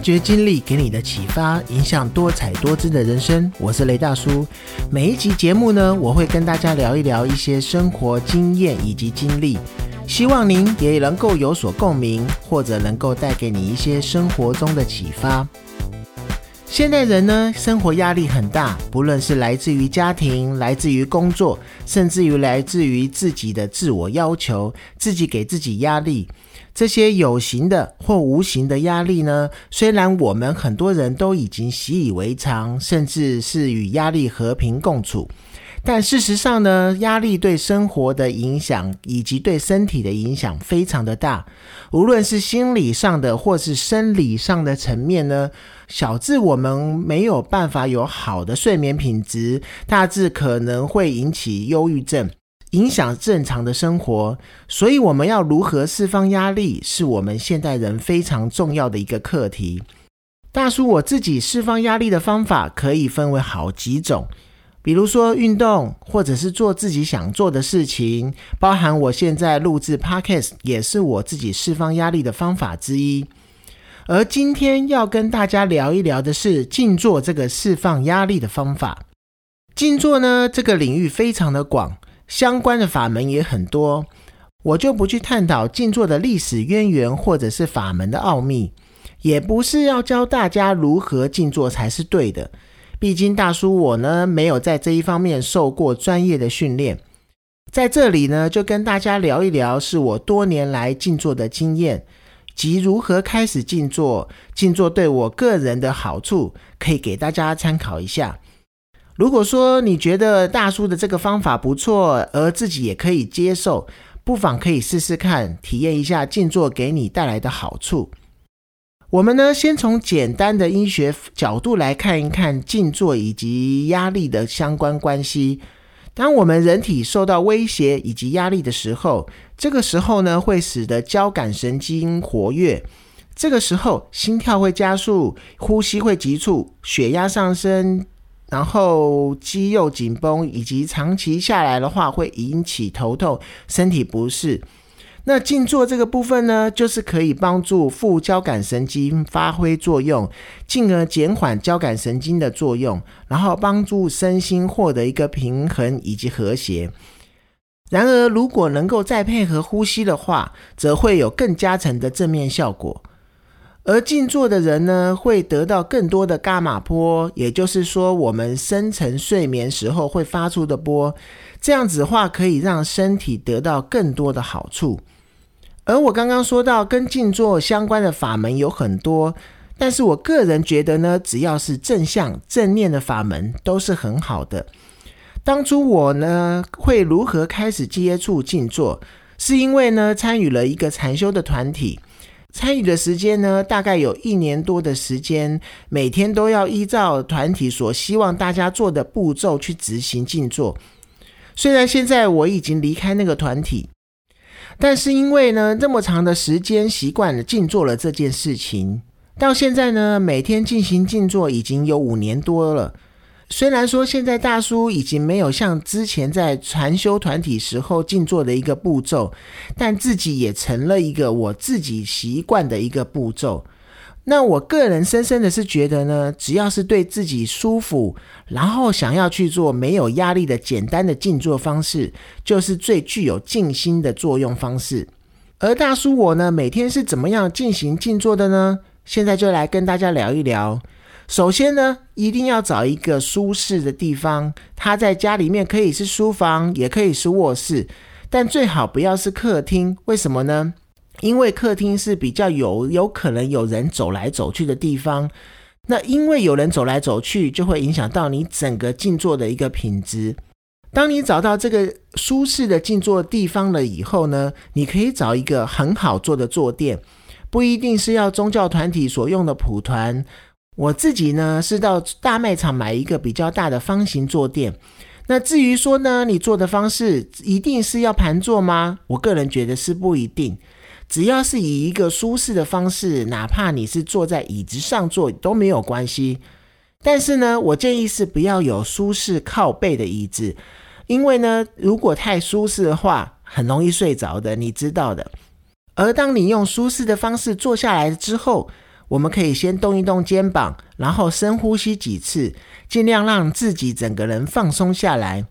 觉经历给你的启发，影响多彩多姿的人生。我是雷大叔。每一集节目呢，我会跟大家聊一聊一些生活经验以及经历，希望您也能够有所共鸣，或者能够带给你一些生活中的启发。现代人呢，生活压力很大，不论是来自于家庭、来自于工作，甚至于来自于自己的自我要求，自己给自己压力。这些有形的或无形的压力呢，虽然我们很多人都已经习以为常，甚至是与压力和平共处，但事实上呢，压力对生活的影响以及对身体的影响非常的大。无论是心理上的或是生理上的层面呢，小至我们没有办法有好的睡眠品质，大致可能会引起忧郁症。影响正常的生活，所以我们要如何释放压力，是我们现代人非常重要的一个课题。大叔，我自己释放压力的方法可以分为好几种，比如说运动，或者是做自己想做的事情，包含我现在录制 podcast 也是我自己释放压力的方法之一。而今天要跟大家聊一聊的是静坐这个释放压力的方法。静坐呢，这个领域非常的广。相关的法门也很多，我就不去探讨静坐的历史渊源或者是法门的奥秘，也不是要教大家如何静坐才是对的。毕竟大叔我呢没有在这一方面受过专业的训练，在这里呢就跟大家聊一聊是我多年来静坐的经验及如何开始静坐，静坐对我个人的好处，可以给大家参考一下。如果说你觉得大叔的这个方法不错，而自己也可以接受，不妨可以试试看，体验一下静坐给你带来的好处。我们呢，先从简单的医学角度来看一看静坐以及压力的相关关系。当我们人体受到威胁以及压力的时候，这个时候呢，会使得交感神经活跃，这个时候心跳会加速，呼吸会急促，血压上升。然后肌肉紧绷，以及长期下来的话，会引起头痛、身体不适。那静坐这个部分呢，就是可以帮助副交感神经发挥作用，进而减缓交感神经的作用，然后帮助身心获得一个平衡以及和谐。然而，如果能够再配合呼吸的话，则会有更加成的正面效果。而静坐的人呢，会得到更多的伽马波，也就是说，我们深层睡眠时候会发出的波。这样子的话，可以让身体得到更多的好处。而我刚刚说到跟静坐相关的法门有很多，但是我个人觉得呢，只要是正向正念的法门都是很好的。当初我呢，会如何开始接触静坐，是因为呢，参与了一个禅修的团体。参与的时间呢，大概有一年多的时间，每天都要依照团体所希望大家做的步骤去执行静坐。虽然现在我已经离开那个团体，但是因为呢这么长的时间习惯了静坐了这件事情，到现在呢每天进行静坐已经有五年多了。虽然说现在大叔已经没有像之前在禅修团体时候静坐的一个步骤，但自己也成了一个我自己习惯的一个步骤。那我个人深深的是觉得呢，只要是对自己舒服，然后想要去做没有压力的简单的静坐方式，就是最具有静心的作用方式。而大叔我呢，每天是怎么样进行静坐的呢？现在就来跟大家聊一聊。首先呢，一定要找一个舒适的地方。他在家里面可以是书房，也可以是卧室，但最好不要是客厅。为什么呢？因为客厅是比较有有可能有人走来走去的地方。那因为有人走来走去，就会影响到你整个静坐的一个品质。当你找到这个舒适的静坐地方了以后呢，你可以找一个很好坐的坐垫，不一定是要宗教团体所用的蒲团。我自己呢是到大卖场买一个比较大的方形坐垫。那至于说呢，你坐的方式一定是要盘坐吗？我个人觉得是不一定。只要是以一个舒适的方式，哪怕你是坐在椅子上坐都没有关系。但是呢，我建议是不要有舒适靠背的椅子，因为呢，如果太舒适的话，很容易睡着的，你知道的。而当你用舒适的方式坐下来之后，我们可以先动一动肩膀，然后深呼吸几次，尽量让自己整个人放松下来。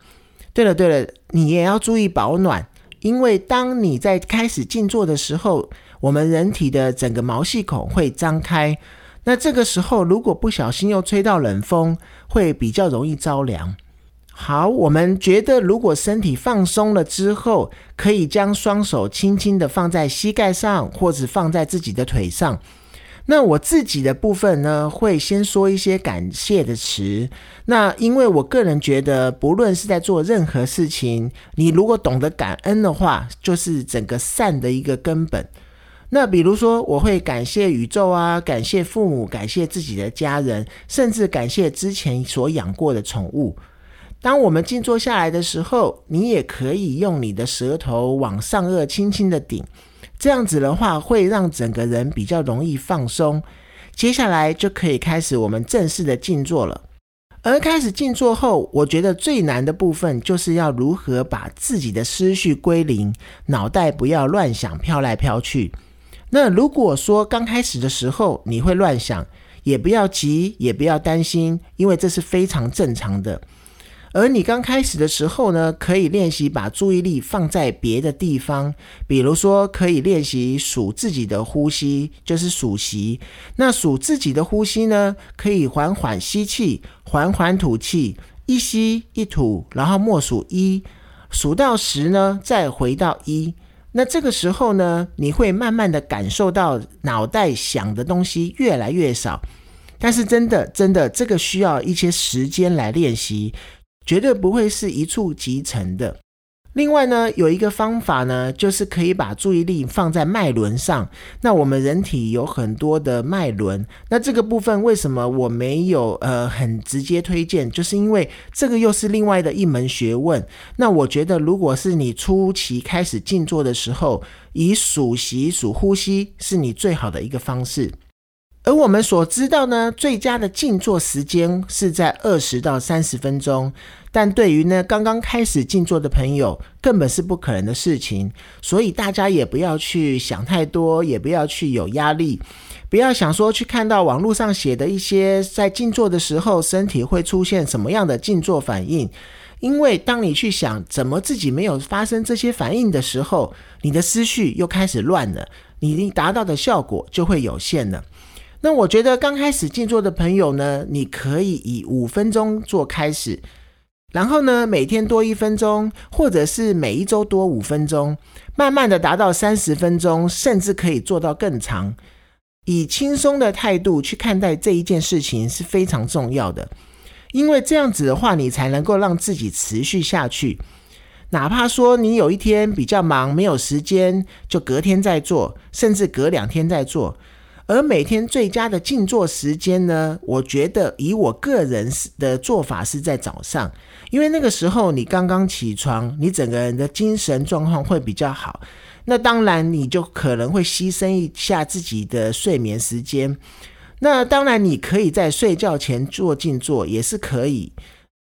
对了对了，你也要注意保暖，因为当你在开始静坐的时候，我们人体的整个毛细孔会张开，那这个时候如果不小心又吹到冷风，会比较容易着凉。好，我们觉得如果身体放松了之后，可以将双手轻轻的放在膝盖上，或者放在自己的腿上。那我自己的部分呢，会先说一些感谢的词。那因为我个人觉得，不论是在做任何事情，你如果懂得感恩的话，就是整个善的一个根本。那比如说，我会感谢宇宙啊，感谢父母，感谢自己的家人，甚至感谢之前所养过的宠物。当我们静坐下来的时候，你也可以用你的舌头往上颚轻轻的顶，这样子的话会让整个人比较容易放松。接下来就可以开始我们正式的静坐了。而开始静坐后，我觉得最难的部分就是要如何把自己的思绪归零，脑袋不要乱想飘来飘去。那如果说刚开始的时候你会乱想，也不要急，也不要担心，因为这是非常正常的。而你刚开始的时候呢，可以练习把注意力放在别的地方，比如说可以练习数自己的呼吸，就是数息。那数自己的呼吸呢，可以缓缓吸气，缓缓吐气，一吸一吐，然后默数一，数到十呢，再回到一。那这个时候呢，你会慢慢的感受到脑袋想的东西越来越少。但是真的，真的，这个需要一些时间来练习。绝对不会是一触即成的。另外呢，有一个方法呢，就是可以把注意力放在脉轮上。那我们人体有很多的脉轮，那这个部分为什么我没有呃很直接推荐？就是因为这个又是另外的一门学问。那我觉得，如果是你初期开始静坐的时候，以数息数呼吸是你最好的一个方式。而我们所知道呢，最佳的静坐时间是在二十到三十分钟。但对于呢刚刚开始静坐的朋友，根本是不可能的事情。所以大家也不要去想太多，也不要去有压力，不要想说去看到网络上写的一些在静坐的时候身体会出现什么样的静坐反应。因为当你去想怎么自己没有发生这些反应的时候，你的思绪又开始乱了，你达到的效果就会有限了。那我觉得刚开始静坐的朋友呢，你可以以五分钟做开始。然后呢，每天多一分钟，或者是每一周多五分钟，慢慢的达到三十分钟，甚至可以做到更长。以轻松的态度去看待这一件事情是非常重要的，因为这样子的话，你才能够让自己持续下去。哪怕说你有一天比较忙，没有时间，就隔天再做，甚至隔两天再做。而每天最佳的静坐时间呢？我觉得以我个人的做法是在早上，因为那个时候你刚刚起床，你整个人的精神状况会比较好。那当然，你就可能会牺牲一下自己的睡眠时间。那当然，你可以在睡觉前做静坐，也是可以。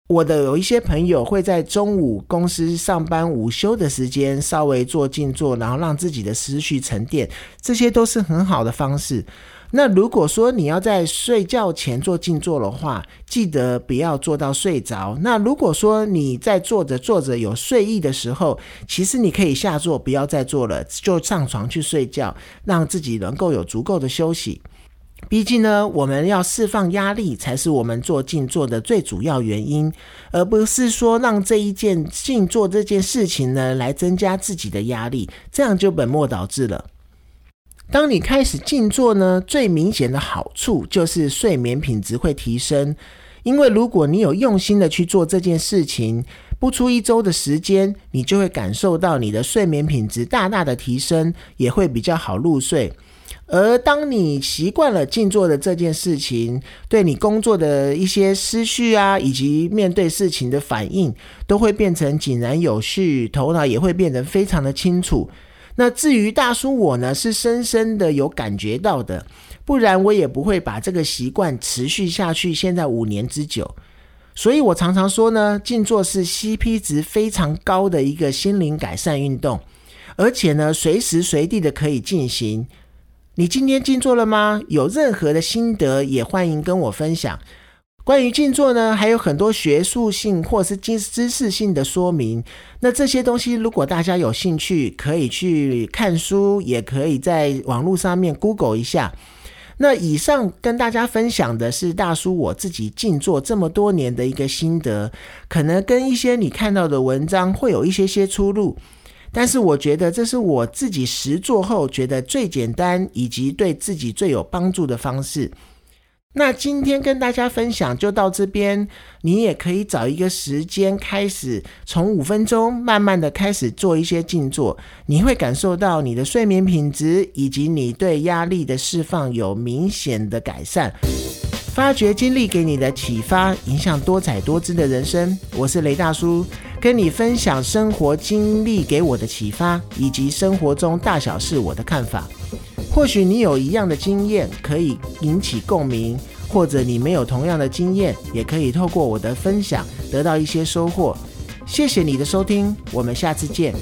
我的有一些朋友会在中午公司上班午休的时间稍微做静坐，然后让自己的思绪沉淀，这些都是很好的方式。那如果说你要在睡觉前做静坐的话，记得不要做到睡着。那如果说你在坐着坐着有睡意的时候，其实你可以下坐，不要再做了，就上床去睡觉，让自己能够有足够的休息。毕竟呢，我们要释放压力，才是我们做静坐的最主要原因，而不是说让这一件静坐这件事情呢来增加自己的压力，这样就本末倒置了。当你开始静坐呢，最明显的好处就是睡眠品质会提升，因为如果你有用心的去做这件事情，不出一周的时间，你就会感受到你的睡眠品质大大的提升，也会比较好入睡。而当你习惯了静坐的这件事情，对你工作的一些思绪啊，以及面对事情的反应，都会变成井然有序，头脑也会变得非常的清楚。那至于大叔我呢，是深深的有感觉到的，不然我也不会把这个习惯持续下去，现在五年之久。所以我常常说呢，静坐是 CP 值非常高的一个心灵改善运动，而且呢，随时随地的可以进行。你今天静坐了吗？有任何的心得，也欢迎跟我分享。关于静坐呢，还有很多学术性或是知识性的说明。那这些东西，如果大家有兴趣，可以去看书，也可以在网络上面 Google 一下。那以上跟大家分享的是大叔我自己静坐这么多年的一个心得，可能跟一些你看到的文章会有一些些出入。但是我觉得这是我自己实做后觉得最简单以及对自己最有帮助的方式。那今天跟大家分享就到这边，你也可以找一个时间开始，从五分钟慢慢的开始做一些静坐，你会感受到你的睡眠品质以及你对压力的释放有明显的改善。发掘经历给你的启发，影响多彩多姿的人生。我是雷大叔，跟你分享生活经历给我的启发，以及生活中大小事我的看法。或许你有一样的经验，可以引起共鸣；或者你没有同样的经验，也可以透过我的分享得到一些收获。谢谢你的收听，我们下次见。